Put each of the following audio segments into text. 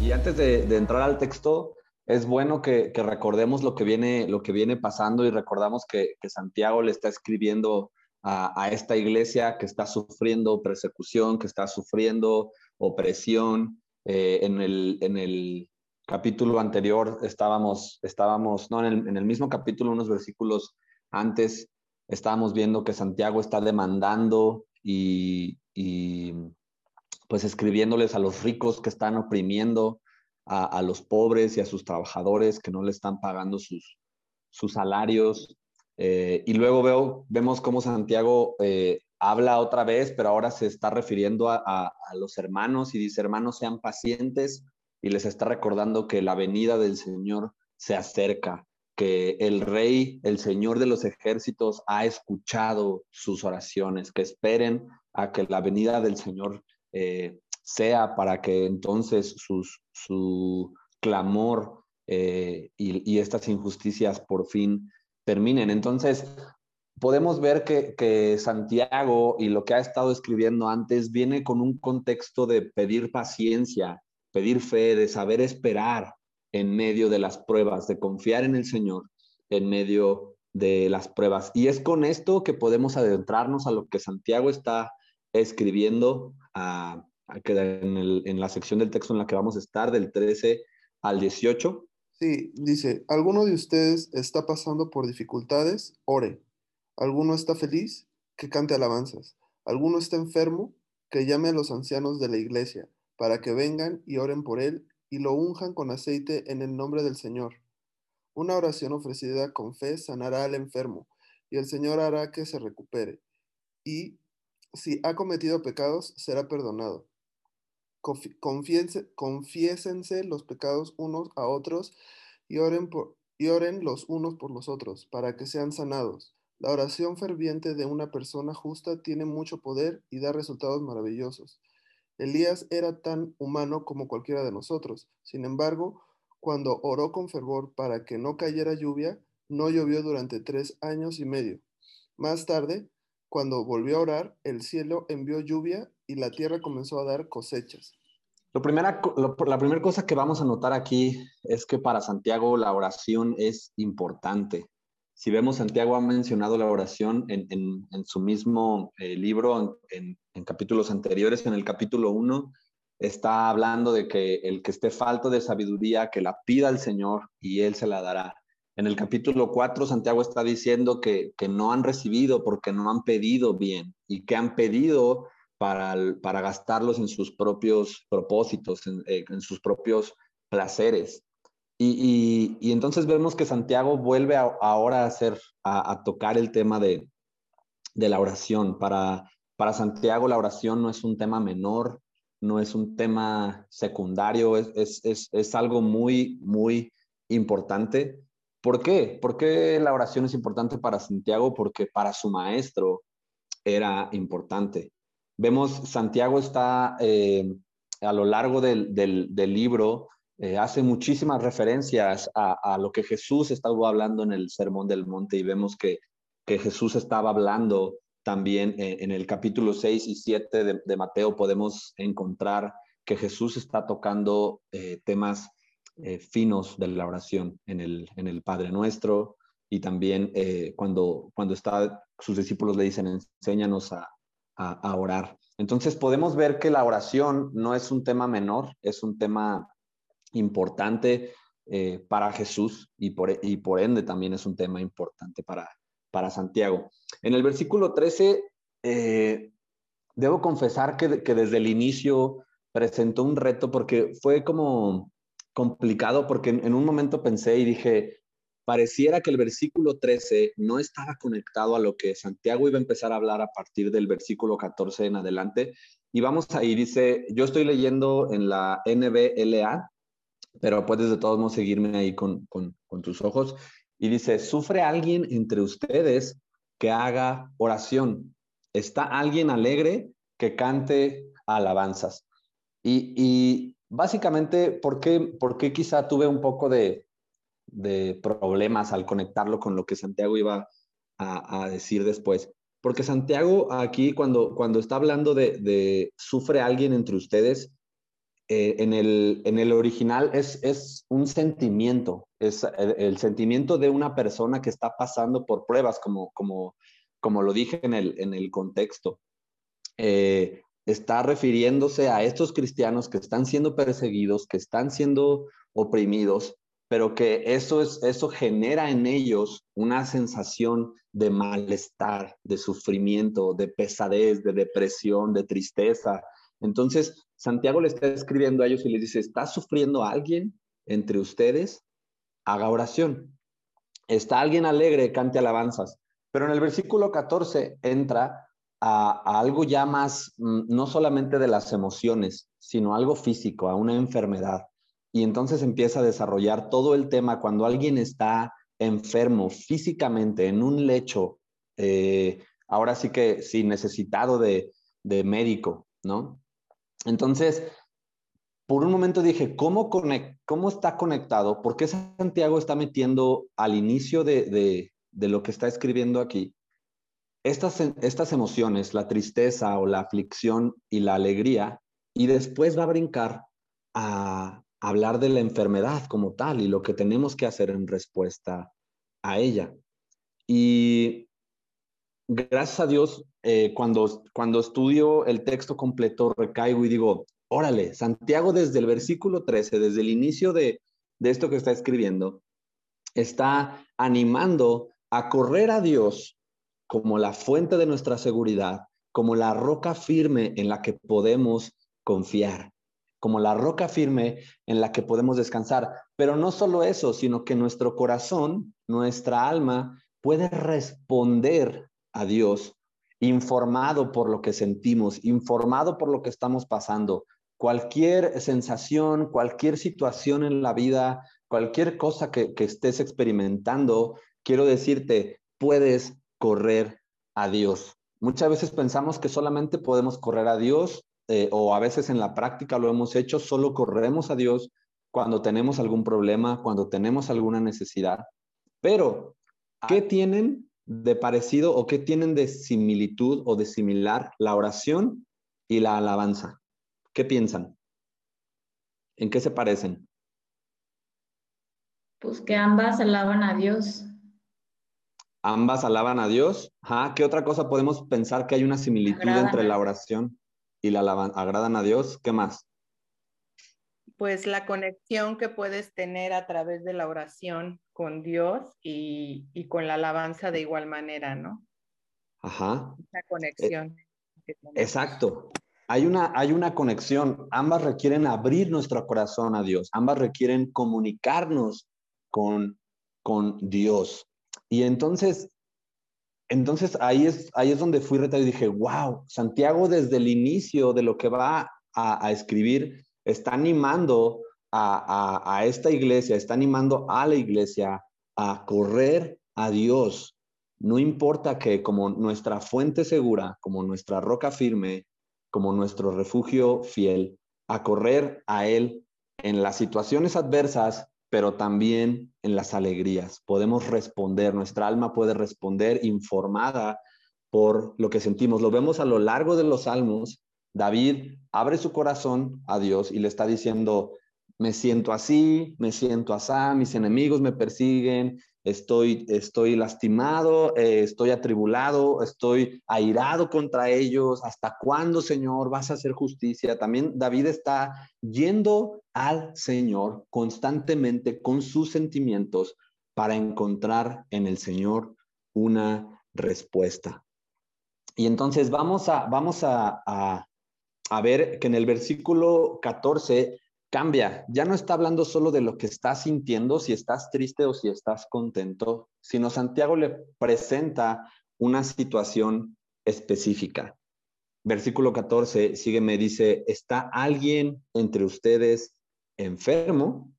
Y antes de, entrar al texto, es bueno que, recordemos lo que, viene, lo que viene pasando y recordamos que, Santiago le está escribiendo a, esta iglesia que está sufriendo persecución, que está sufriendo opresión. Eh, en, el, en el capítulo anterior estábamos, estábamos no, en el, mismo capítulo, unos versículos antes, estábamos viendo que Santiago está demandando y, y pues escribiéndoles a los ricos que están oprimiendo a, los pobres y a sus trabajadores que no le están pagando sus, salarios. Eh, y luego veo, vemos cómo Santiago eh, habla otra vez, pero ahora se está refiriendo a, a, los hermanos y dice, hermanos, sean pacientes y les está recordando que la venida del Señor se acerca, que el rey, el Señor de los ejércitos ha escuchado sus oraciones, que esperen a que la venida del Señor eh, sea para que entonces su clamor eh, y, estas injusticias por fin terminen. Entonces, podemos ver que, Santiago y lo que ha estado escribiendo antes viene con un contexto de pedir paciencia, pedir fe, de saber esperar en medio de las pruebas, de confiar en el Señor en medio de las pruebas. Y es con esto que podemos adentrarnos a lo que Santiago está escribiendo a, en, la sección del texto en la que vamos a estar, del 13 al 18. Sí, dice, ¿alguno de ustedes está pasando por dificultades? Ore. ¿Alguno está feliz? Que cante alabanzas. ¿Alguno está enfermo? Que llame a los ancianos de la iglesia para que vengan y oren por él y lo unjan con aceite en el nombre del Señor. Una oración ofrecida con fe sanará al enfermo y el Señor hará que se recupere. Y si ha cometido pecados, será perdonado. Confiésense los pecados unos a otros y oren, por, y oren los unos por los otros, para que sean sanados. La oración ferviente de una persona justa tiene mucho poder y da resultados maravillosos. Elías era tan humano como cualquiera de nosotros. Sin embargo, cuando oró con fervor para que no cayera lluvia, no llovió durante tres años y medio. Más tarde, cuando volvió a orar, el cielo envió lluvia y la tierra comenzó a dar cosechas. Lo primera, la primera cosa que vamos a notar aquí es que para Santiago la oración es importante. Si vemos, Santiago ha mencionado la oración en, su mismo eh, libro, en, en, capítulos anteriores, en el capítulo 1, está hablando de que el que esté falto de sabiduría, que la pida al Señor y Él se la dará. En el capítulo 4, Santiago está diciendo que, no han recibido porque no han pedido bien y que han pedido para, para gastarlos en sus propios propósitos, en, eh, sus propios placeres. Y, entonces vemos que Santiago vuelve ahora a, hacer, a, tocar el tema de, la oración. Para, para Santiago la oración no es un tema menor, no es un tema secundario, es, es, es algo muy, muy importante. ¿Por qué? ¿Por qué la oración es importante para Santiago? Porque para su maestro era importante. Vemos, Santiago está eh, a lo largo del, libro, eh, hace muchísimas referencias a, lo que Jesús estaba hablando en el Sermón del Monte y vemos que, Jesús estaba hablando también en, el capítulo 6 y 7 de, Mateo, podemos encontrar que Jesús está tocando eh, temas eh, finos de la oración en el, en el Padre Nuestro y también eh, cuando, cuando está, sus discípulos le dicen, enséñanos a, a, orar. Entonces podemos ver que la oración no es un tema menor, es un tema importante eh, para Jesús y por, y por ende también es un tema importante para, para Santiago. En el versículo 13, debo confesar que, que, desde el inicio presentó un reto porque fue como complicado porque en, un momento pensé y dije, pareciera que el versículo 13 no estaba conectado a lo que Santiago iba a empezar a hablar a partir del versículo 14 en adelante. Y vamos ahí, dice, yo estoy leyendo en la NBLA, pero puedes de todos modos seguirme ahí con, con, tus ojos. Y dice, ¿sufre alguien entre ustedes que haga oración? ¿Está alguien alegre que cante alabanzas? Y Básicamente, ¿por qué, por qué quizá tuve un poco de, problemas al conectarlo con lo que Santiago iba a, decir después? Porque Santiago aquí, cuando, cuando está hablando de, sufre alguien entre ustedes, eh, en, el, en el original es, es un sentimiento, es el, sentimiento de una persona que está pasando por pruebas, como, como, como lo dije en el, en el contexto. Eh, está refiriéndose a estos cristianos que están siendo perseguidos, que están siendo oprimidos, pero que eso, es, eso genera en ellos una sensación de malestar, de sufrimiento, de pesadez, de depresión, de tristeza. Entonces, Santiago le está escribiendo a ellos y les dice, ¿está sufriendo alguien entre ustedes? Haga oración. ¿Está alguien alegre? Cante alabanzas. Pero en el versículo 14 entra a, algo ya más, mm, no solamente de las emociones, sino algo físico, a una enfermedad. Y entonces empieza a desarrollar todo el tema cuando alguien está enfermo físicamente en un lecho, eh, ahora sí que sí, necesitado de, de médico, ¿no? Entonces, por un momento dije, ¿cómo, ¿cómo está conectado? ¿Por qué Santiago está metiendo al inicio de, de, de lo que está escribiendo aquí estas, estas emociones, la tristeza o la aflicción y la alegría, y después va a brincar a hablar de la enfermedad como tal y lo que tenemos que hacer en respuesta a ella. Y gracias a Dios, eh, cuando, cuando estudio el texto completo, recaigo y digo, órale, Santiago desde el versículo 13, desde el inicio de, de esto que está escribiendo, está animando a correr a Dios como la fuente de nuestra seguridad, como la roca firme en la que podemos confiar, como la roca firme en la que podemos descansar. Pero no solo eso, sino que nuestro corazón, nuestra alma, puede responder a Dios informado por lo que sentimos, informado por lo que estamos pasando. Cualquier sensación, cualquier situación en la vida, cualquier cosa que, que estés experimentando, quiero decirte, puedes correr a Dios. Muchas veces pensamos que solamente podemos correr a Dios eh, o a veces en la práctica lo hemos hecho, solo corremos a Dios cuando tenemos algún problema, cuando tenemos alguna necesidad. Pero, ¿qué tienen de parecido o qué tienen de similitud o de similar la oración y la alabanza? ¿Qué piensan? ¿En qué se parecen? Pues que ambas alaban a Dios. Ambas alaban a Dios. ¿Qué otra cosa podemos pensar que hay una similitud entre la oración y la alabanza? ¿Agradan a Dios? ¿Qué más? Pues la conexión que puedes tener a través de la oración con Dios y, con la alabanza de igual manera, ¿no? Ajá. La conexión. exacto. Hay una, hay una conexión. Ambas requieren abrir nuestro corazón a Dios. Ambas requieren comunicarnos con, con Dios. Y entonces, entonces ahí es, ahí es donde fui retado y dije, wow, Santiago desde el inicio de lo que va a, escribir está animando a, a, esta iglesia, está animando a la iglesia a correr a Dios. No importa que como nuestra fuente segura, como nuestra roca firme, como nuestro refugio fiel, a correr a Él en las situaciones adversas pero también en las alegrías. Podemos responder, nuestra alma puede responder informada por lo que sentimos. Lo vemos a lo largo de los salmos. David abre su corazón a Dios y le está diciendo, me siento así, me siento así, mis enemigos me persiguen, estoy, estoy lastimado, eh, estoy atribulado, estoy airado contra ellos. ¿Hasta cuándo, Señor, vas a hacer justicia? También David está yendo al Señor constantemente con sus sentimientos para encontrar en el Señor una respuesta. Y entonces vamos a, vamos a, a, a ver que en el versículo 14 cambia. Ya no está hablando solo de lo que estás sintiendo, si estás triste o si estás contento, sino Santiago le presenta una situación específica. Versículo 14 sigue, me dice, ¿está alguien entre ustedes enfermo?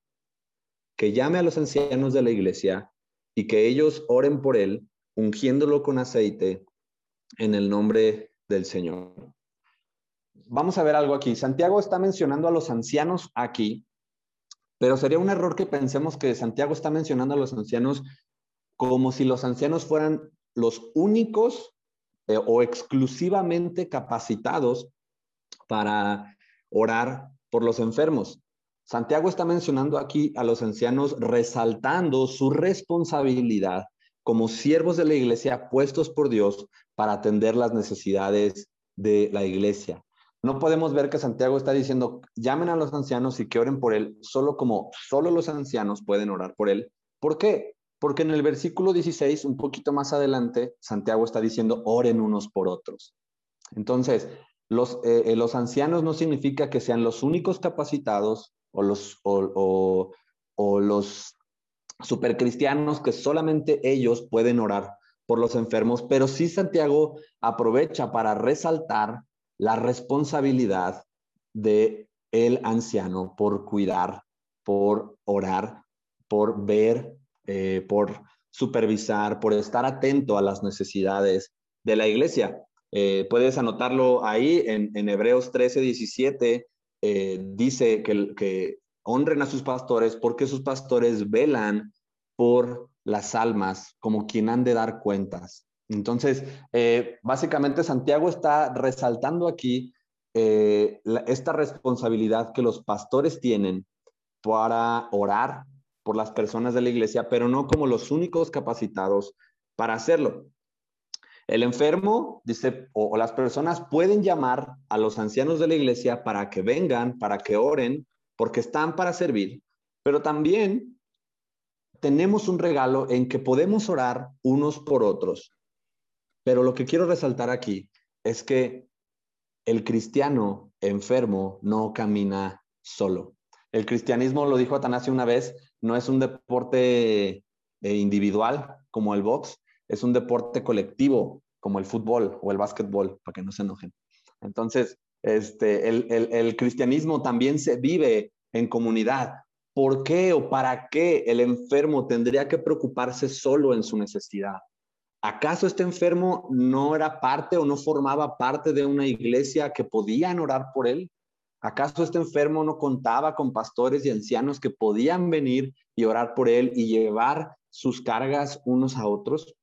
Que llame a los ancianos de la iglesia y que ellos oren por él, ungiéndolo con aceite en el nombre del Señor vamos a ver algo aquí. Santiago está mencionando a los ancianos aquí, pero sería un error que pensemos que Santiago está mencionando a los ancianos como si los ancianos fueran los únicos eh, o exclusivamente capacitados para orar por los enfermos. Santiago está mencionando aquí a los ancianos resaltando su responsabilidad como siervos de la iglesia puestos por Dios para atender las necesidades de la iglesia. No podemos ver que Santiago está diciendo, llamen a los ancianos y que oren por él, solo como solo los ancianos pueden orar por él. ¿Por qué? Porque en el versículo 16, un poquito más adelante, Santiago está diciendo, oren unos por otros. Entonces, los, eh, eh, los ancianos no significa que sean los únicos capacitados o los, o, o los supercristianos que solamente ellos pueden orar por los enfermos, pero sí Santiago aprovecha para resaltar la responsabilidad de el anciano por cuidar, por orar, por ver, eh, por supervisar, por estar atento a las necesidades de la iglesia. Eh, puedes anotarlo ahí en, Hebreos 13, 17, eh, dice que honren a sus pastores porque sus pastores velan por las almas como quien han de dar cuentas. Entonces, eh, básicamente Santiago está resaltando aquí eh, esta responsabilidad que los pastores tienen para orar por las personas de la iglesia, pero no como los únicos capacitados para hacerlo. El enfermo, dice, o, las personas pueden llamar a los ancianos de la iglesia para que vengan, para que oren, porque están para servir, pero también tenemos un regalo en que podemos orar unos por otros pero lo que quiero resaltar aquí es que el cristiano enfermo no camina solo. El cristianismo, lo dijo Atanasio una vez, no es un deporte eh, individual como el box, es un deporte colectivo como el fútbol o el básquetbol, para que no se enojen. Entonces, este, el, el cristianismo también se vive en comunidad. ¿Por qué o para qué el enfermo tendría que preocuparse solo en su necesidad? ¿Acaso este enfermo no era parte o no formaba parte de una iglesia que podían orar por él? ¿Acaso este enfermo no contaba con pastores y ancianos que podían venir y orar por él y llevar sus cargas unos a otros?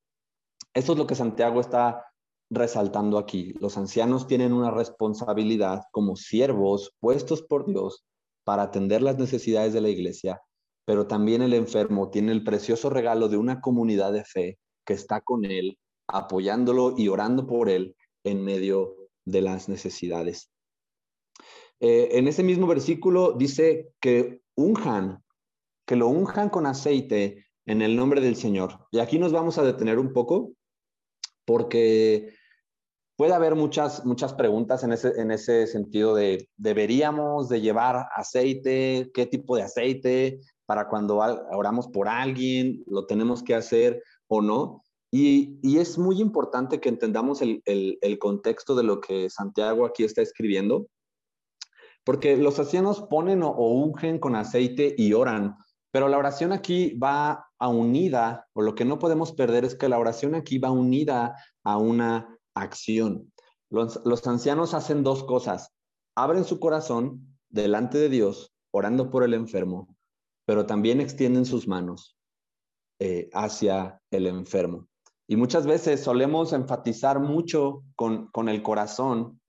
Eso es lo que Santiago está resaltando aquí. Los ancianos tienen una responsabilidad como siervos puestos por Dios para atender las necesidades de la iglesia, pero también el enfermo tiene el precioso regalo de una comunidad de fe que está con él, apoyándolo y orando por él en medio de las necesidades. Eh, en ese mismo versículo dice que unjan, que lo unjan con aceite en el nombre del Señor. Y aquí nos vamos a detener un poco porque puede haber muchas, muchas preguntas en ese, en ese sentido de, ¿deberíamos de llevar aceite? ¿Qué tipo de aceite? Para cuando oramos por alguien, lo tenemos que hacer o no. Y, es muy importante que entendamos el, contexto de lo que Santiago aquí está escribiendo, porque los ancianos ponen o, ungen con aceite y oran, pero la oración aquí va a unida, o lo que no podemos perder es que la oración aquí va unida a una acción. Los, los ancianos hacen dos cosas, abren su corazón delante de Dios, orando por el enfermo, pero también extienden sus manos eh, hacia el enfermo. Y muchas veces solemos enfatizar mucho con, con el corazón,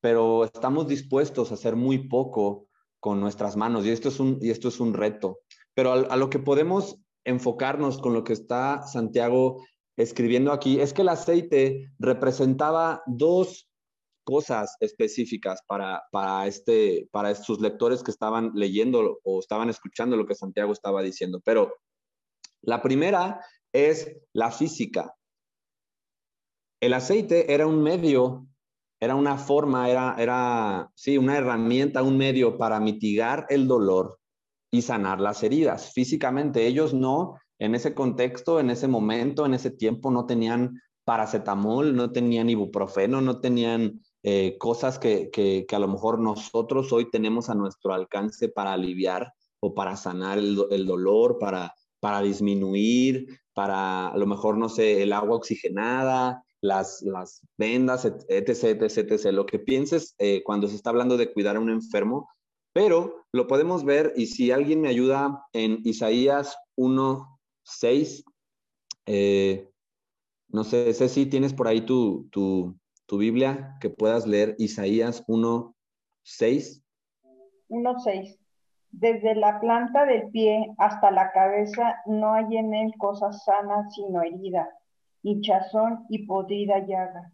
pero estamos dispuestos a hacer muy poco con nuestras manos y esto es un, y esto es un reto. Pero a, lo que podemos enfocarnos con lo que está Santiago escribiendo aquí es que el aceite representaba dos cosas específicas para, para, este, para sus lectores que estaban leyendo o estaban escuchando lo que Santiago estaba diciendo. Pero la primera es la física. El aceite era un medio, era una forma, era, era, sí, una herramienta, un medio para mitigar el dolor y sanar las heridas. Físicamente, ellos no, en ese contexto, en ese momento, en ese tiempo, no tenían paracetamol, no tenían ibuprofeno, no tenían eh, cosas que, que, que, a lo mejor nosotros hoy tenemos a nuestro alcance para aliviar o para sanar el, el dolor, para para disminuir, para a lo mejor, no sé, el agua oxigenada, las, las vendas, etc., etc., etc., lo que pienses eh, cuando se está hablando de cuidar a un enfermo, pero lo podemos ver y si alguien me ayuda en Isaías 1, 6, eh, no sé, si tienes por ahí tu, tu, tu Biblia que puedas leer Isaías 1, 6. 1.6. Desde la planta del pie hasta la cabeza no hay en él cosas sanas sino herida, hinchazón y podrida llaga.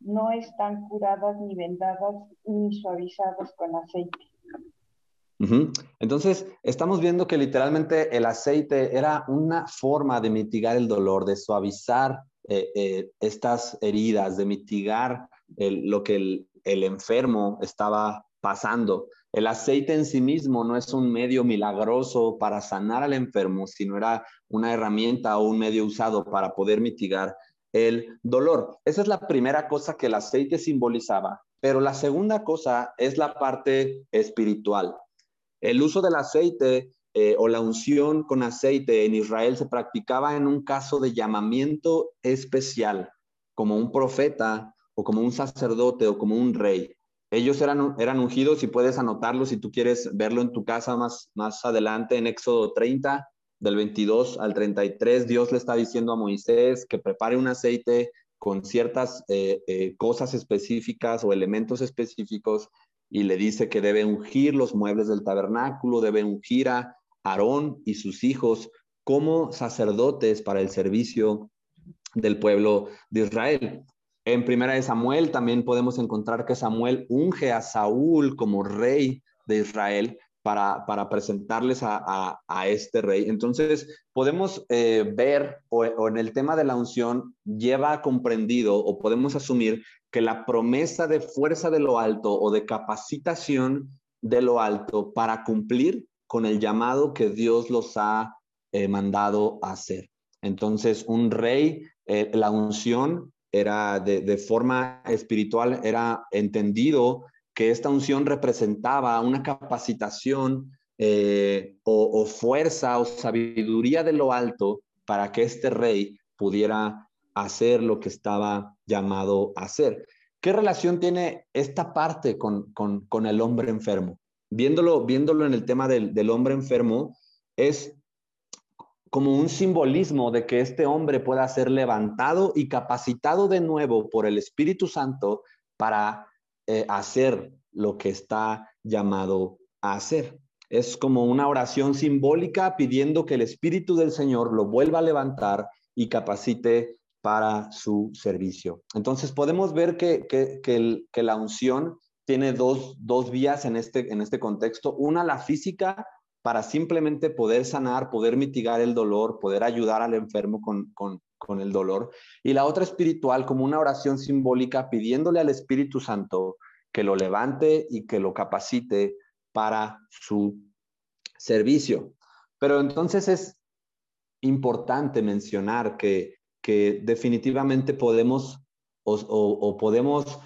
No están curadas ni vendadas ni suavizadas con aceite. Entonces, estamos viendo que literalmente el aceite era una forma de mitigar el dolor, de suavizar eh, eh, estas heridas, de mitigar lo que el enfermo estaba pasando. El aceite en sí mismo no es un medio milagroso para sanar al enfermo, sino era una herramienta o un medio usado para poder mitigar el dolor. Esa es la primera cosa que el aceite simbolizaba. Pero la segunda cosa es la parte espiritual. El uso del aceite eh, o la unción con aceite en Israel se practicaba en un caso de llamamiento especial, como un profeta o como un sacerdote o como un rey. Ellos eran, eran ungidos y puedes anotarlo si tú quieres verlo en tu casa más, más adelante en Éxodo 30, del 22 al 33. Dios le está diciendo a Moisés que prepare un aceite con ciertas eh, eh, cosas específicas o elementos específicos y le dice que debe ungir los muebles del tabernáculo, debe ungir a Aarón y sus hijos como sacerdotes para el servicio del pueblo de Israel. En Primera de Samuel también podemos encontrar que Samuel unge a Saúl como rey de Israel para, para presentarles a, este rey. Entonces, podemos eh, ver o, en el tema de la unción lleva comprendido o podemos asumir que la promesa de fuerza de lo alto o de capacitación de lo alto para cumplir con el llamado que Dios los ha eh, mandado a hacer. Entonces, un rey, eh, la unción era de, forma espiritual, era entendido que esta unción representaba una capacitación eh, o, fuerza o sabiduría de lo alto para que este rey pudiera hacer lo que estaba llamado a hacer. ¿Qué relación tiene esta parte con, el hombre enfermo? Viéndolo, viéndolo en el tema del, del hombre enfermo, es como un simbolismo de que este hombre pueda ser levantado y capacitado de nuevo por el Espíritu Santo para eh, hacer lo que está llamado a hacer. Es como una oración simbólica pidiendo que el Espíritu del Señor lo vuelva a levantar y capacite para su servicio. Entonces podemos ver que, que, la unción tiene dos, dos vías en este, en este contexto. Una, la física, para simplemente poder sanar, poder mitigar el dolor, poder ayudar al enfermo con, el dolor. Y la otra espiritual como una oración simbólica pidiéndole al Espíritu Santo que lo levante y que lo capacite para su servicio. Pero entonces es importante mencionar que, que definitivamente podemos o podemos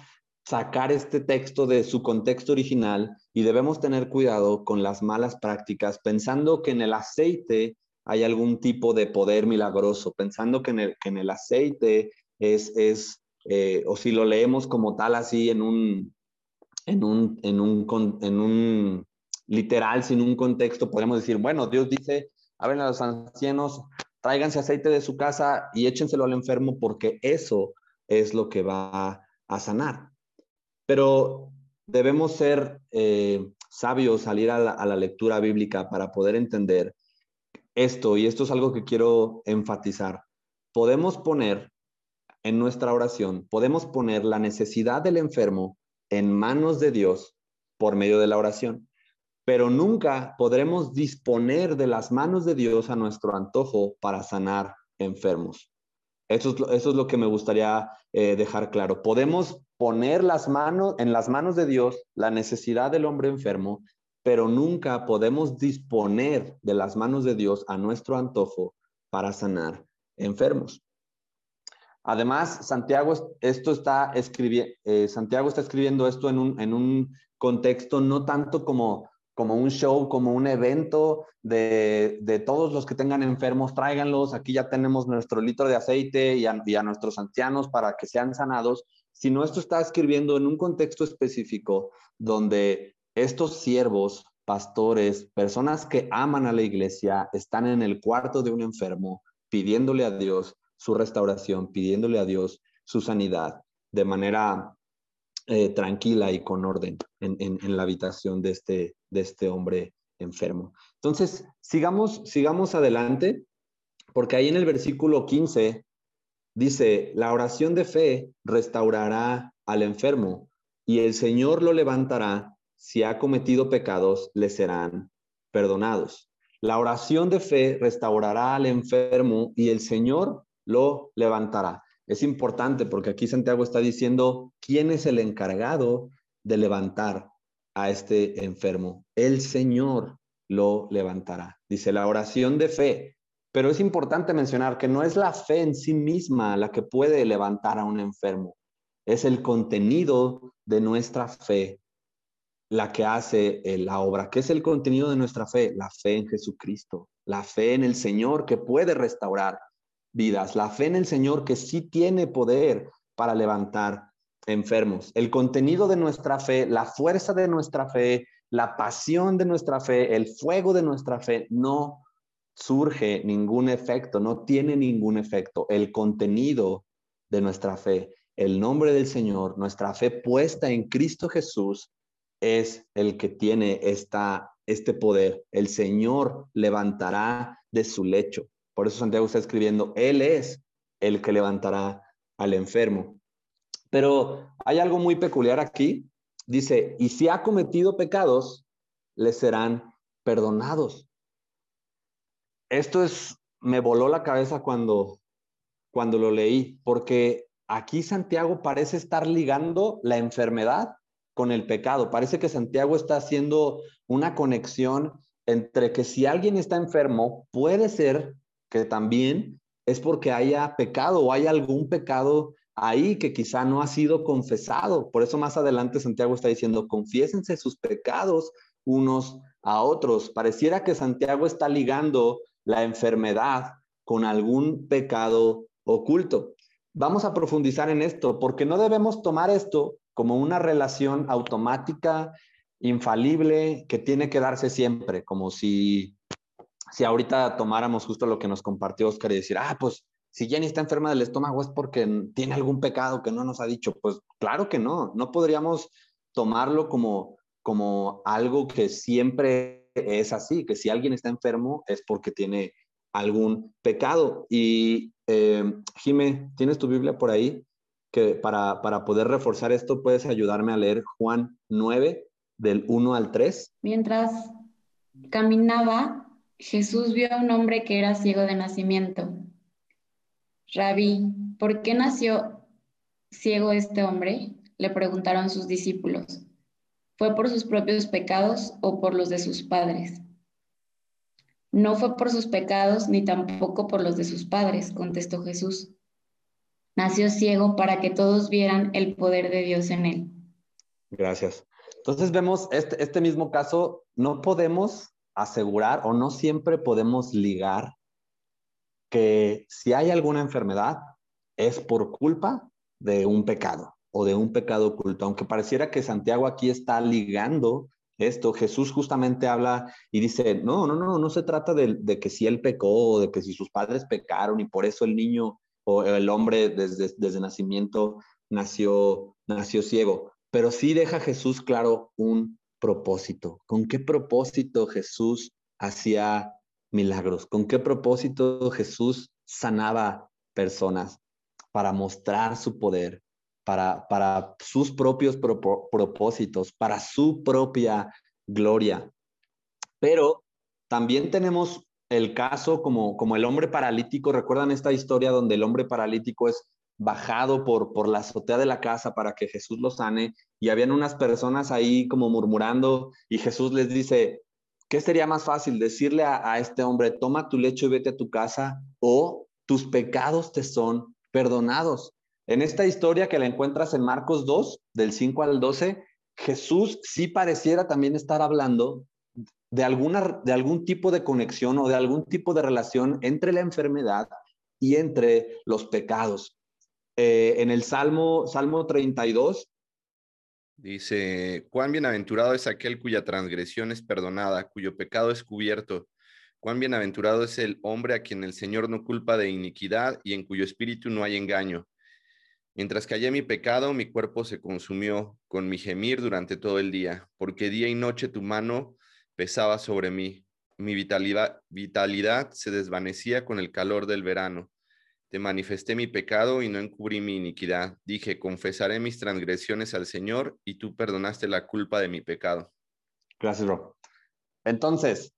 sacar este texto de su contexto original y debemos tener cuidado con las malas prácticas, pensando que en el aceite hay algún tipo de poder milagroso, pensando que en el, en el aceite es, es eh, o si lo leemos como tal así en un, en un, en un, en un literal, sin un contexto, podemos decir, bueno, Dios dice, abren a los ancianos, tráiganse aceite de su casa y échenselo al enfermo porque eso es lo que va a sanar. Pero debemos ser eh, sabios, salir a la, lectura bíblica para poder entender esto, y esto es algo que quiero enfatizar. Podemos poner en nuestra oración, podemos poner la necesidad del enfermo en manos de Dios por medio de la oración, pero nunca podremos disponer de las manos de Dios a nuestro antojo para sanar enfermos. Eso es, lo que me gustaría eh, dejar claro. Podemos poner las manos en las manos de Dios la necesidad del hombre enfermo, pero nunca podemos disponer de las manos de Dios a nuestro antojo para sanar enfermos. Además, Santiago, esto está escribiendo, eh, Santiago está escribiendo esto en un, en un contexto no tanto como como un show, como un evento de, de, todos los que tengan enfermos, tráiganlos, aquí ya tenemos nuestro litro de aceite y a, nuestros ancianos para que sean sanados, sino esto está escribiendo en un contexto específico donde estos siervos, pastores, personas que aman a la iglesia, están en el cuarto de un enfermo pidiéndole a Dios su restauración, pidiéndole a Dios su sanidad de manera eh, tranquila y con orden en, la habitación de este, de este hombre enfermo. Entonces, sigamos, sigamos adelante, porque ahí en el versículo 15 dice, la oración de fe restaurará al enfermo y el Señor lo levantará. Si ha cometido pecados, le serán perdonados. La oración de fe restaurará al enfermo y el Señor lo levantará. Es importante porque aquí Santiago está diciendo quién es el encargado de levantar a este enfermo. El Señor lo levantará. Dice la oración de fe. Pero es importante mencionar que no es la fe en sí misma la que puede levantar a un enfermo. Es el contenido de nuestra fe la que hace eh, la obra. ¿Qué es el contenido de nuestra fe? La fe en Jesucristo, la fe en el Señor que puede restaurar, vidas, la fe en el Señor que sí tiene poder para levantar enfermos. El contenido de nuestra fe, la fuerza de nuestra fe, la pasión de nuestra fe, el fuego de nuestra fe, no surge ningún efecto, no tiene ningún efecto. El contenido de nuestra fe, el nombre del Señor, nuestra fe puesta en Cristo Jesús es el que tiene esta, este poder. El Señor levantará de su lecho. Por eso Santiago está escribiendo, Él es el que levantará al enfermo. Pero hay algo muy peculiar aquí. Dice, y si ha cometido pecados, le serán perdonados. Esto es, me voló la cabeza cuando, cuando lo leí, porque aquí Santiago parece estar ligando la enfermedad con el pecado. Parece que Santiago está haciendo una conexión entre que si alguien está enfermo, puede ser que también es porque haya pecado o hay algún pecado ahí que quizá no ha sido confesado. Por eso más adelante Santiago está diciendo, confiésense sus pecados unos a otros. Pareciera que Santiago está ligando la enfermedad con algún pecado oculto. Vamos a profundizar en esto, porque no debemos tomar esto como una relación automática, infalible, que tiene que darse siempre, como si si ahorita tomáramos justo lo que nos compartió Oscar y decir, ah, pues si Jenny está enferma del estómago es porque tiene algún pecado que no nos ha dicho. Pues claro que no, no podríamos tomarlo como, como algo que siempre es así, que si alguien está enfermo es porque tiene algún pecado. Y eh, ¿tienes tu Biblia por ahí? Que para, para poder reforzar esto, puedes ayudarme a leer Juan 9, del 1 al 3. Mientras caminaba, Jesús vio a un hombre que era ciego de nacimiento. Rabí, ¿por qué nació ciego este hombre? Le preguntaron sus discípulos. ¿Fue por sus propios pecados o por los de sus padres? No fue por sus pecados ni tampoco por los de sus padres, contestó Jesús. Nació ciego para que todos vieran el poder de Dios en él. Gracias. Entonces vemos este, este mismo caso, no podemos asegurar o no siempre podemos ligar que si hay alguna enfermedad es por culpa de un pecado o de un pecado oculto. Aunque pareciera que Santiago aquí está ligando esto, Jesús justamente habla y dice, no, no, no, no se trata de, que si él pecó o de que si sus padres pecaron y por eso el niño o el hombre desde, desde nacimiento nació, nació ciego, pero sí deja Jesús claro un propósito? ¿Con qué propósito Jesús hacía milagros? ¿Con qué propósito Jesús sanaba personas? Para mostrar su poder, para, para sus propios propósitos, para su propia gloria. Pero también tenemos el caso como, como el hombre paralítico. ¿Recuerdan esta historia donde el hombre paralítico es bajado por, por la azotea de la casa para que Jesús lo sane y habían unas personas ahí como murmurando y Jesús les dice, ¿qué sería más fácil decirle a, este hombre, toma tu lecho y vete a tu casa o tus pecados te son perdonados? En esta historia que la encuentras en Marcos 2, del 5 al 12, Jesús sí pareciera también estar hablando de, alguna, de algún tipo de conexión o de algún tipo de relación entre la enfermedad y entre los pecados. Eh, en el Salmo, Salmo 32. Dice, cuán bienaventurado es aquel cuya transgresión es perdonada, cuyo pecado es cubierto. Cuán bienaventurado es el hombre a quien el Señor no culpa de iniquidad y en cuyo espíritu no hay engaño. Mientras callé mi pecado, mi cuerpo se consumió con mi gemir durante todo el día, porque día y noche tu mano pesaba sobre mí. Mi vitalidad, vitalidad se desvanecía con el calor del verano. Te manifesté mi pecado y no encubrí mi iniquidad. Dije, confesaré mis transgresiones al Señor y tú perdonaste la culpa de mi pecado. Gracias, Rob. Entonces,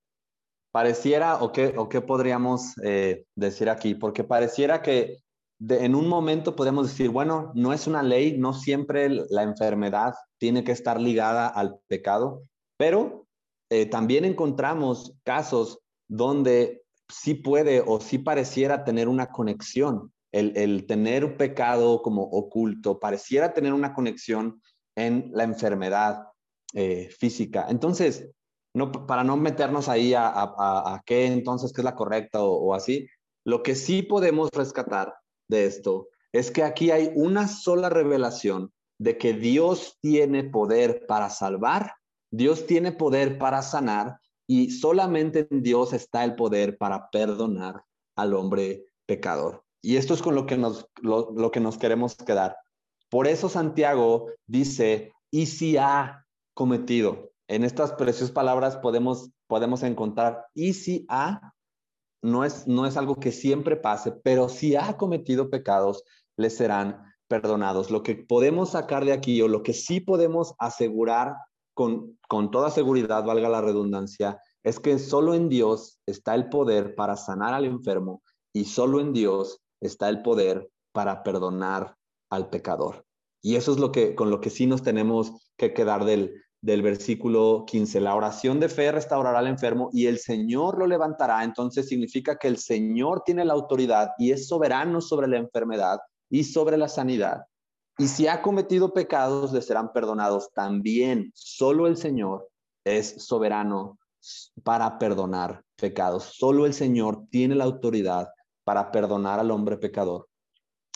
pareciera, o qué, o qué podríamos eh, decir aquí, porque pareciera que en un momento podemos decir, bueno, no es una ley, no siempre la enfermedad tiene que estar ligada al pecado, pero eh, también encontramos casos donde sí puede o sí pareciera tener una conexión. El, tener un pecado como oculto pareciera tener una conexión en la enfermedad eh, física. Entonces, no, para no meternos ahí a, qué entonces, qué es la correcta o así, lo que sí podemos rescatar de esto es que aquí hay una sola revelación de que Dios tiene poder para salvar, Dios tiene poder para sanar y solamente en Dios está el poder para perdonar al hombre pecador. Y esto es con lo que nos, lo, que nos queremos quedar. Por eso Santiago dice, y si ha cometido, en estas preciosas palabras podemos, podemos encontrar, y si ha no es, no es algo que siempre pase, pero si ha cometido pecados, le serán perdonados. Lo que podemos sacar de aquí o lo que sí podemos asegurar con, toda seguridad, valga la redundancia, es que solo en Dios está el poder para sanar al enfermo y solo en Dios está el poder para perdonar al pecador. Y eso es lo que con lo que sí nos tenemos que quedar del, del versículo 15. La oración de fe restaurará al enfermo y el Señor lo levantará. Entonces significa que el Señor tiene la autoridad y es soberano sobre la enfermedad y sobre la sanidad. Y si ha cometido pecados, le serán perdonados también. Solo el Señor es soberano para perdonar pecados. Solo el Señor tiene la autoridad para perdonar al hombre pecador.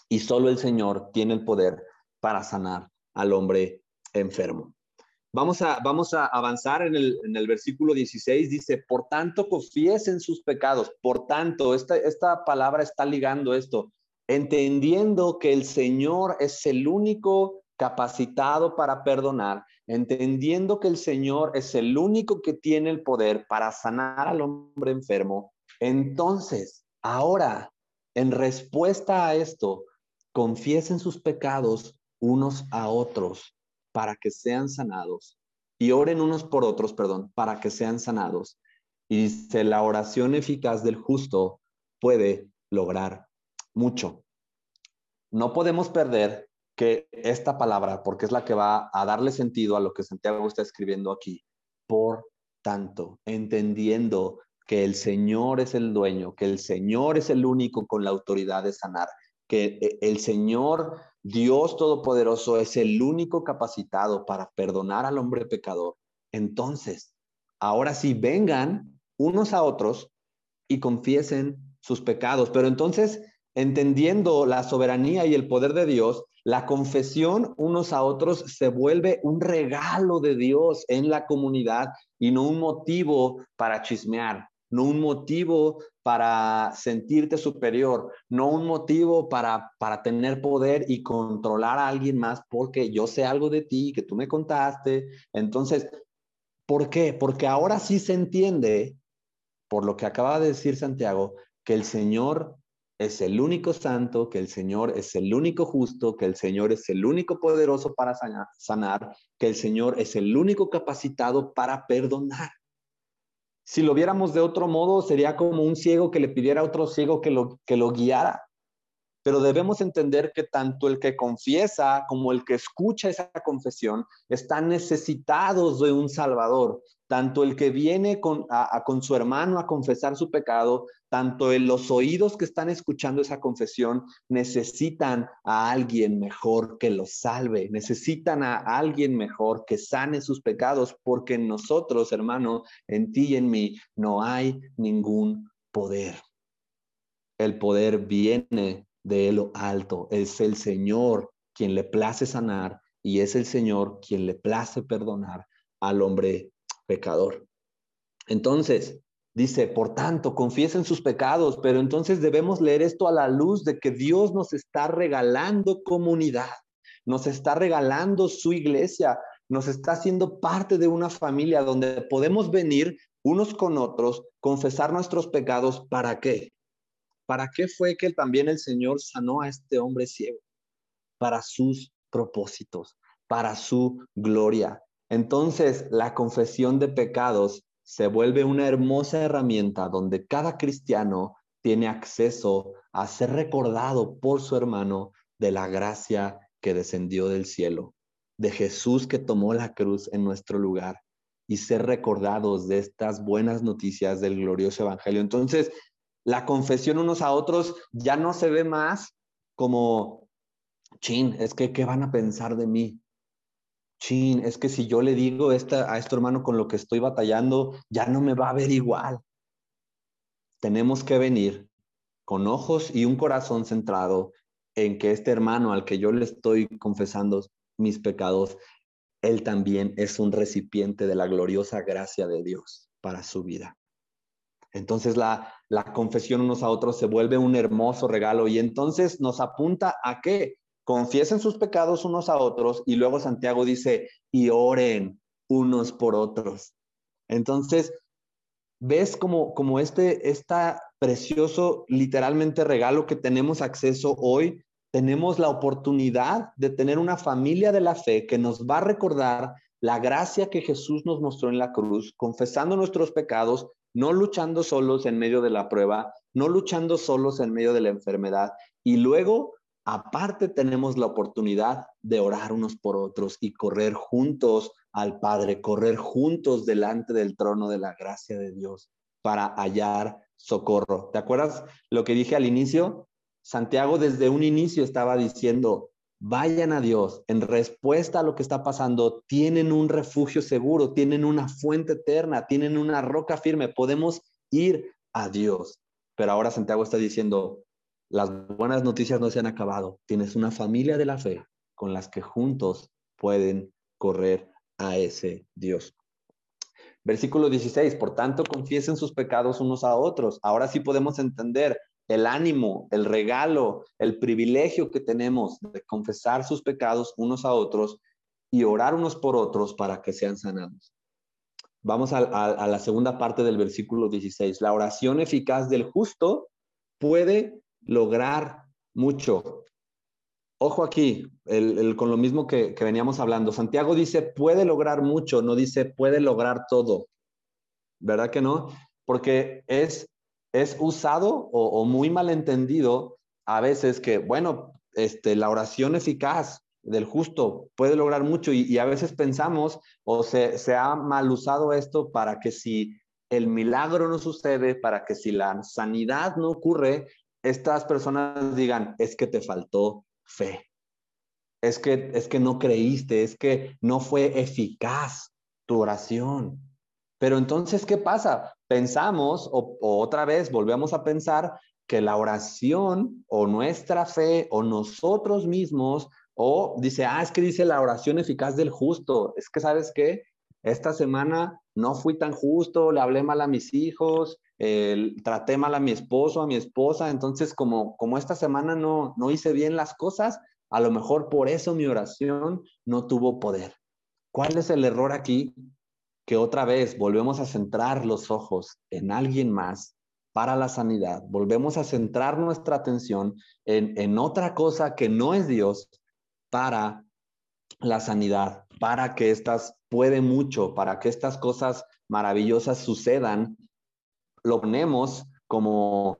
Y solo el Señor tiene el poder para sanar al hombre enfermo. Vamos a, vamos a avanzar en el, en el versículo 16. Dice, por tanto, confiesen sus pecados. Por tanto, esta, esta palabra está ligando esto, entendiendo que el Señor es el único capacitado para perdonar, entendiendo que el Señor es el único que tiene el poder para sanar al hombre enfermo. Entonces, ahora, en respuesta a esto, confiesen sus pecados unos a otros para que sean sanados y oren unos por otros, perdón, para que sean sanados. Y dice, la oración eficaz del justo puede lograr mucho. No podemos perder que esta palabra, porque es la que va a darle sentido a lo que Santiago está escribiendo aquí, por tanto, entendiendo que el Señor es el dueño, que el Señor es el único con la autoridad de sanar, que eh, el Señor Dios Todopoderoso es el único capacitado para perdonar al hombre pecador. Entonces, ahora sí, vengan unos a otros y confiesen sus pecados. Pero entonces, entendiendo la soberanía y el poder de Dios, la confesión unos a otros se vuelve un regalo de Dios en la comunidad y no un motivo para chismear, no un motivo para sentirte superior, no un motivo para, para tener poder y controlar a alguien más porque yo sé algo de ti, que tú me contaste. Entonces, ¿por qué? Porque ahora sí se entiende, por lo que acaba de decir Santiago, que el Señor es el único santo, que el Señor es el único justo, que el Señor es el único poderoso para sanar, que el Señor es el único capacitado para perdonar. Si lo viéramos de otro modo, sería como un ciego que le pidiera a otro ciego que lo, que lo guiara. Pero debemos entender que tanto el que confiesa como el que escucha esa confesión están necesitados de un Salvador. Tanto el que viene con, con su hermano a confesar su pecado, tanto en los oídos que están escuchando esa confesión necesitan a alguien mejor que los salve, necesitan a alguien mejor que sane sus pecados, porque en nosotros, hermano, en ti y en mí, no hay ningún poder. El poder viene de lo alto. Es el Señor quien le place sanar y es el Señor quien le place perdonar al hombre pecador. Entonces, Dice, por tanto, confiesen sus pecados, pero entonces debemos leer esto a la luz de que Dios nos está regalando comunidad, nos está regalando su iglesia, nos está haciendo parte de una familia donde podemos venir unos con otros, confesar nuestros pecados. ¿Para qué? ¿Para qué fue que también el Señor sanó a este hombre ciego? Para sus propósitos, para su gloria. Entonces, la confesión de pecados se vuelve una hermosa herramienta donde cada cristiano tiene acceso a ser recordado por su hermano de la gracia que descendió del cielo de Jesús que tomó la cruz en nuestro lugar y ser recordados de estas buenas noticias del glorioso evangelio. Entonces, la confesión unos a otros ya no se ve más como, chin, es que, ¿qué van a pensar de mí? Chin, es que si yo le digo esta, a este hermano con lo que estoy batallando, ya no me va a ver igual. Tenemos que venir con ojos y un corazón centrado en que este hermano al que yo le estoy confesando mis pecados, Él también es un recipiente de la gloriosa gracia de Dios para su vida. Entonces la, la confesión unos a otros se vuelve un hermoso regalo y entonces nos apunta a que confiesen sus pecados unos a otros y luego Santiago dice, y oren unos por otros. Entonces, ves como, como este, esta precioso, literalmente regalo que tenemos acceso hoy tenemos la oportunidad de tener una familia de la fe que nos va a recordar la gracia que Jesús nos mostró en la cruz, confesando nuestros pecados, no luchando solos en medio de la prueba, no luchando solos en medio de la enfermedad. Y luego, aparte, tenemos la oportunidad de orar unos por otros y correr juntos al Padre, correr juntos delante del trono de la gracia de Dios para hallar socorro. ¿Te acuerdas lo que dije al inicio? Santiago desde un inicio estaba diciendo, vayan a Dios, en respuesta a lo que está pasando, tienen un refugio seguro, tienen una fuente eterna, tienen una roca firme, podemos ir a Dios. Pero ahora Santiago está diciendo, las buenas noticias no se han acabado, tienes una familia de la fe con las que juntos pueden correr a ese Dios. Versículo 16, por tanto, confiesen sus pecados unos a otros. Ahora sí podemos entender el ánimo, el regalo, el privilegio que tenemos de confesar sus pecados unos a otros y orar unos por otros para que sean sanados. Vamos a, la segunda parte del versículo 16. La oración eficaz del justo puede lograr mucho. Ojo aquí, con lo mismo que, veníamos hablando. Santiago dice puede lograr mucho, no dice puede lograr todo. ¿Verdad que no? Porque es es usado o, muy mal entendido a veces que, bueno, este, la oración eficaz del justo puede lograr mucho y, a veces pensamos o se, se, ha mal usado esto para que si el milagro no sucede, para que si la sanidad no ocurre, estas personas digan, es que te faltó fe, es que, es que no creíste, es que no fue eficaz tu oración. Pero entonces, ¿qué pasa? Pensamos o, otra vez volvemos a pensar que la oración o nuestra fe o nosotros mismos o dice, ah, es que dice la oración eficaz del justo. Es que, ¿sabes qué? Esta semana no fui tan justo, le hablé mal a mis hijos, traté mal a mi esposo, a mi esposa, entonces como, como esta semana no, no hice bien las cosas, a lo mejor por eso mi oración no tuvo poder. ¿Cuál es el error aquí? que otra vez volvemos a centrar los ojos en alguien más para la sanidad, volvemos a centrar nuestra atención en, en otra cosa que no es Dios para la sanidad, para que estas puede mucho, para que estas cosas maravillosas sucedan, lo ponemos como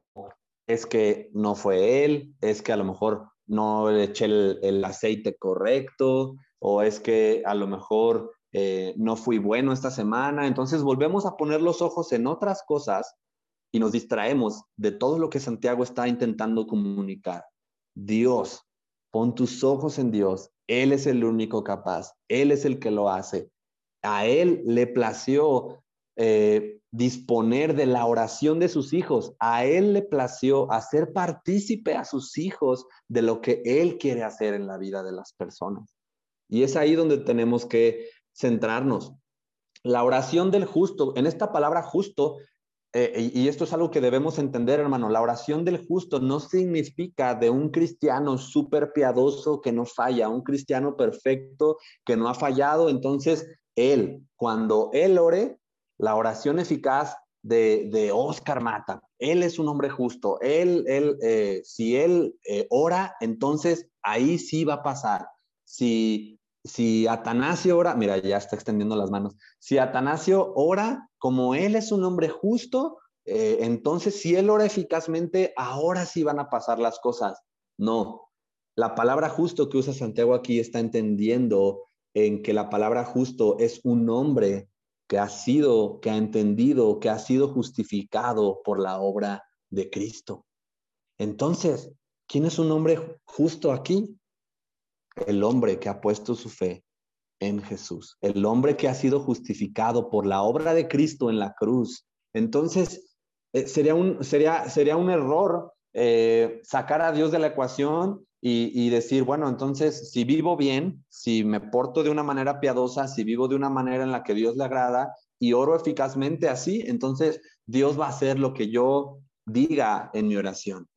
es que no fue él, es que a lo mejor no le eché el, aceite correcto, o es que a lo mejor eh, no fui bueno esta semana, entonces volvemos a poner los ojos en otras cosas y nos distraemos de todo lo que Santiago está intentando comunicar. Dios, pon tus ojos en Dios, Él es el único capaz, Él es el que lo hace. A Él le plació eh, disponer de la oración de sus hijos, a Él le plació hacer partícipe a sus hijos de lo que Él quiere hacer en la vida de las personas. Y es ahí donde tenemos que centrarnos. La oración del justo, en esta palabra justo, eh, y esto es algo que debemos entender, hermano, la oración del justo no significa de un cristiano súper piadoso que no falla, un cristiano perfecto que no ha fallado. Entonces, él, cuando él ore, la oración eficaz de, de Oscar Mata, él es un hombre justo, él, él eh, si él eh, ora, entonces ahí sí va a pasar. Si si Atanasio ora, mira, ya está extendiendo las manos, si Atanasio ora como él es un hombre justo, eh, entonces si él ora eficazmente, ahora sí van a pasar las cosas. No, la palabra justo que usa Santiago aquí está entendiendo en que la palabra justo es un hombre que ha sido, que ha entendido, que ha sido justificado por la obra de Cristo. Entonces, ¿quién es un hombre justo aquí? el hombre que ha puesto su fe en Jesús, el hombre que ha sido justificado por la obra de Cristo en la cruz. Entonces, eh, sería, un, sería, sería un error eh, sacar a Dios de la ecuación y, decir, bueno, entonces, si vivo bien, si me porto de una manera piadosa, si vivo de una manera en la que Dios le agrada y oro eficazmente así, entonces Dios va a hacer lo que yo diga en mi oración.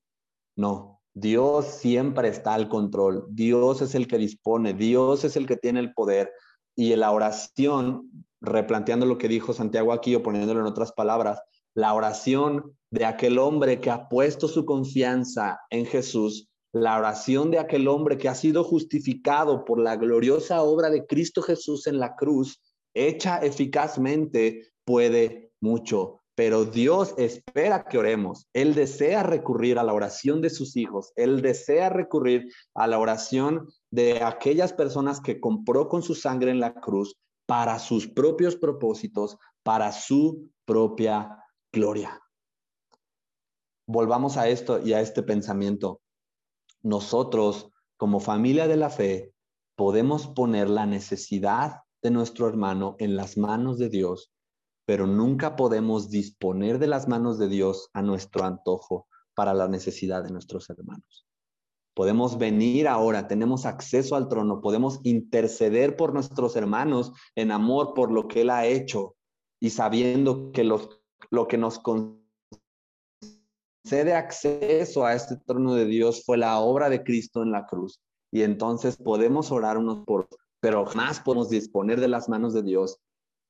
No, Dios siempre está al control, Dios es el que dispone, Dios es el que tiene el poder. Y en la oración, replanteando lo que dijo Santiago aquí o poniéndolo en otras palabras, la oración de aquel hombre que ha puesto su confianza en Jesús, la oración de aquel hombre que ha sido justificado por la gloriosa obra de Cristo Jesús en la cruz, hecha eficazmente, puede mucho pero Dios espera que oremos. Él desea recurrir a la oración de sus hijos. Él desea recurrir a la oración de aquellas personas que compró con su sangre en la cruz para sus propios propósitos, para su propia gloria. Volvamos a esto y a este pensamiento. Nosotros, como familia de la fe, podemos poner la necesidad de nuestro hermano en las manos de Dios pero nunca podemos disponer de las manos de Dios a nuestro antojo para la necesidad de nuestros hermanos. Podemos venir ahora, tenemos acceso al trono, podemos interceder por nuestros hermanos en amor por lo que Él ha hecho y sabiendo que los, lo que nos concede acceso a este trono de Dios fue la obra de Cristo en la cruz. Y entonces podemos orar unos por pero jamás podemos disponer de las manos de Dios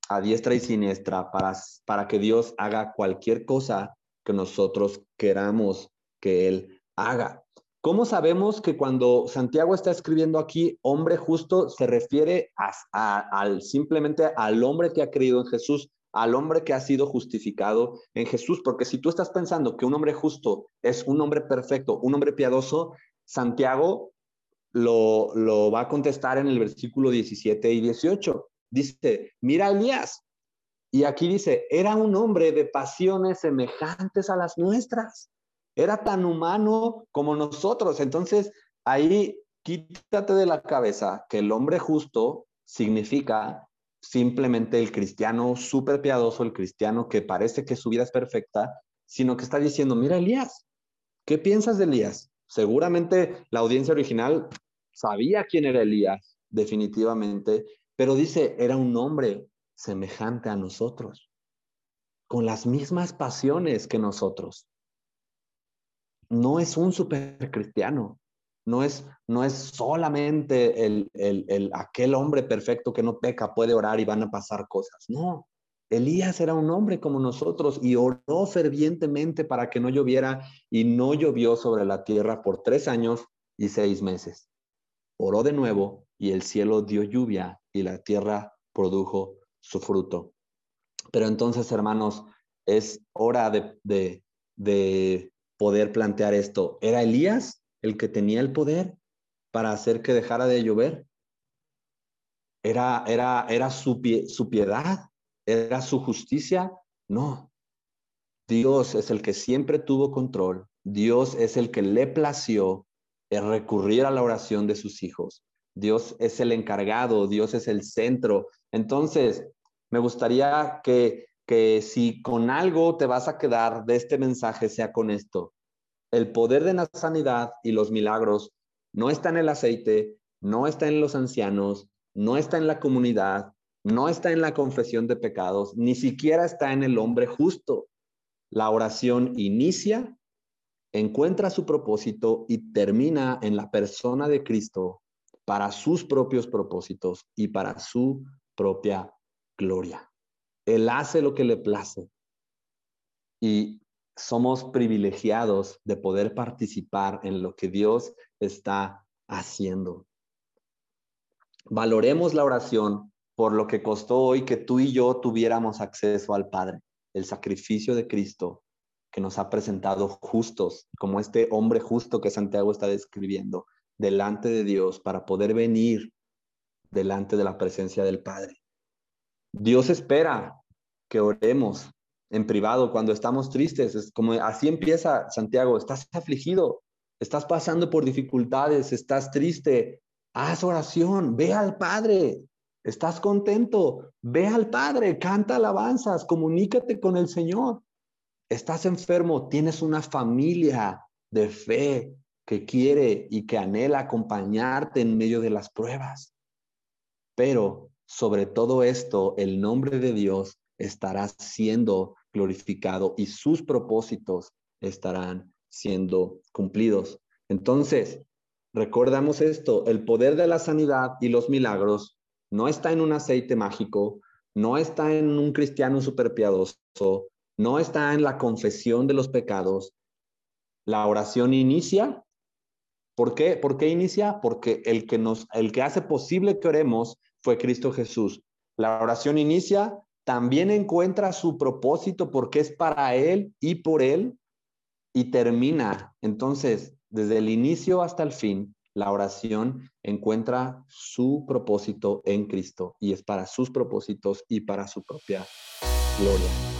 a diestra y siniestra para, para que Dios haga cualquier cosa que nosotros queramos que Él haga. ¿Cómo sabemos que cuando Santiago está escribiendo aquí, hombre justo, se refiere a, al, simplemente al hombre que ha creído en Jesús, al hombre que ha sido justificado en Jesús? Porque si tú estás pensando que un hombre justo es un hombre perfecto, un hombre piadoso, Santiago lo, lo va a contestar en el versículo 17 y 18 dice, mira Elías. Y aquí dice, era un hombre de pasiones semejantes a las nuestras. Era tan humano como nosotros. Entonces, ahí quítate de la cabeza que el hombre justo significa simplemente el cristiano súper piadoso, el cristiano que parece que su vida es perfecta, sino que está diciendo, mira Elías, ¿qué piensas de Elías? Seguramente la audiencia original sabía quién era Elías, definitivamente, pero dice, era un hombre semejante a nosotros, con las mismas pasiones que nosotros. No es un super cristiano, no es, no es solamente el, el, el, aquel hombre perfecto que no peca, puede orar y van a pasar cosas. No, Elías era un hombre como nosotros y oró fervientemente para que no lloviera y no llovió sobre la tierra por tres años y seis meses. Oró de nuevo y el cielo dio lluvia y la tierra produjo su fruto. Pero entonces, hermanos, es hora de, de, poder plantear esto. ¿Era Elías el que tenía el poder para hacer que dejara de llover? ¿Era, era, era su, su piedad? ¿Era su justicia? No. Dios es el que siempre tuvo control. Dios es el que le plació recurrir a la oración de sus hijos. Dios es el encargado, Dios es el centro. Entonces, me gustaría que, que si con algo te vas a quedar de este mensaje, sea con esto. El poder de la sanidad y los milagros no está en el aceite, no está en los ancianos, no está en la comunidad, no está en la confesión de pecados, ni siquiera está en el hombre justo. la oración inicia, encuentra su propósito y termina en la persona de Cristo para sus propios propósitos y para su propia gloria. Él hace lo que le place y somos privilegiados de poder participar en lo que Dios está haciendo. Valoremos la oración por lo que costó hoy que tú y yo tuviéramos acceso al Padre, el sacrificio de Cristo que nos ha presentado justos, como este hombre justo que Santiago está describiendo, delante de Dios para poder venir delante de la presencia del Padre. Dios espera que oremos en privado cuando estamos tristes. Es como así empieza Santiago, estás afligido, estás pasando por dificultades, estás triste, haz oración, ve al Padre. Estás contento, ve al Padre, canta alabanzas, comunícate con el Señor. Estás enfermo, tienes una familia de fe que quiere y que anhela acompañarte en medio de las pruebas. Pero sobre todo esto, el nombre de Dios estará siendo glorificado y sus propósitos estarán siendo cumplidos. Entonces, recordamos esto, el poder de la sanidad y los milagros no está en un aceite mágico, no está en un cristiano superpiadoso, no está en la confesión de los pecados. La oración inicia. ¿Por qué? ¿Por qué inicia? Porque el que nos el que hace posible que oremos fue Cristo Jesús. La oración inicia también encuentra su propósito porque es para Él y por Él y termina. Entonces, desde el inicio hasta el fin, la oración encuentra su propósito en Cristo y es para sus propósitos y para su propia gloria.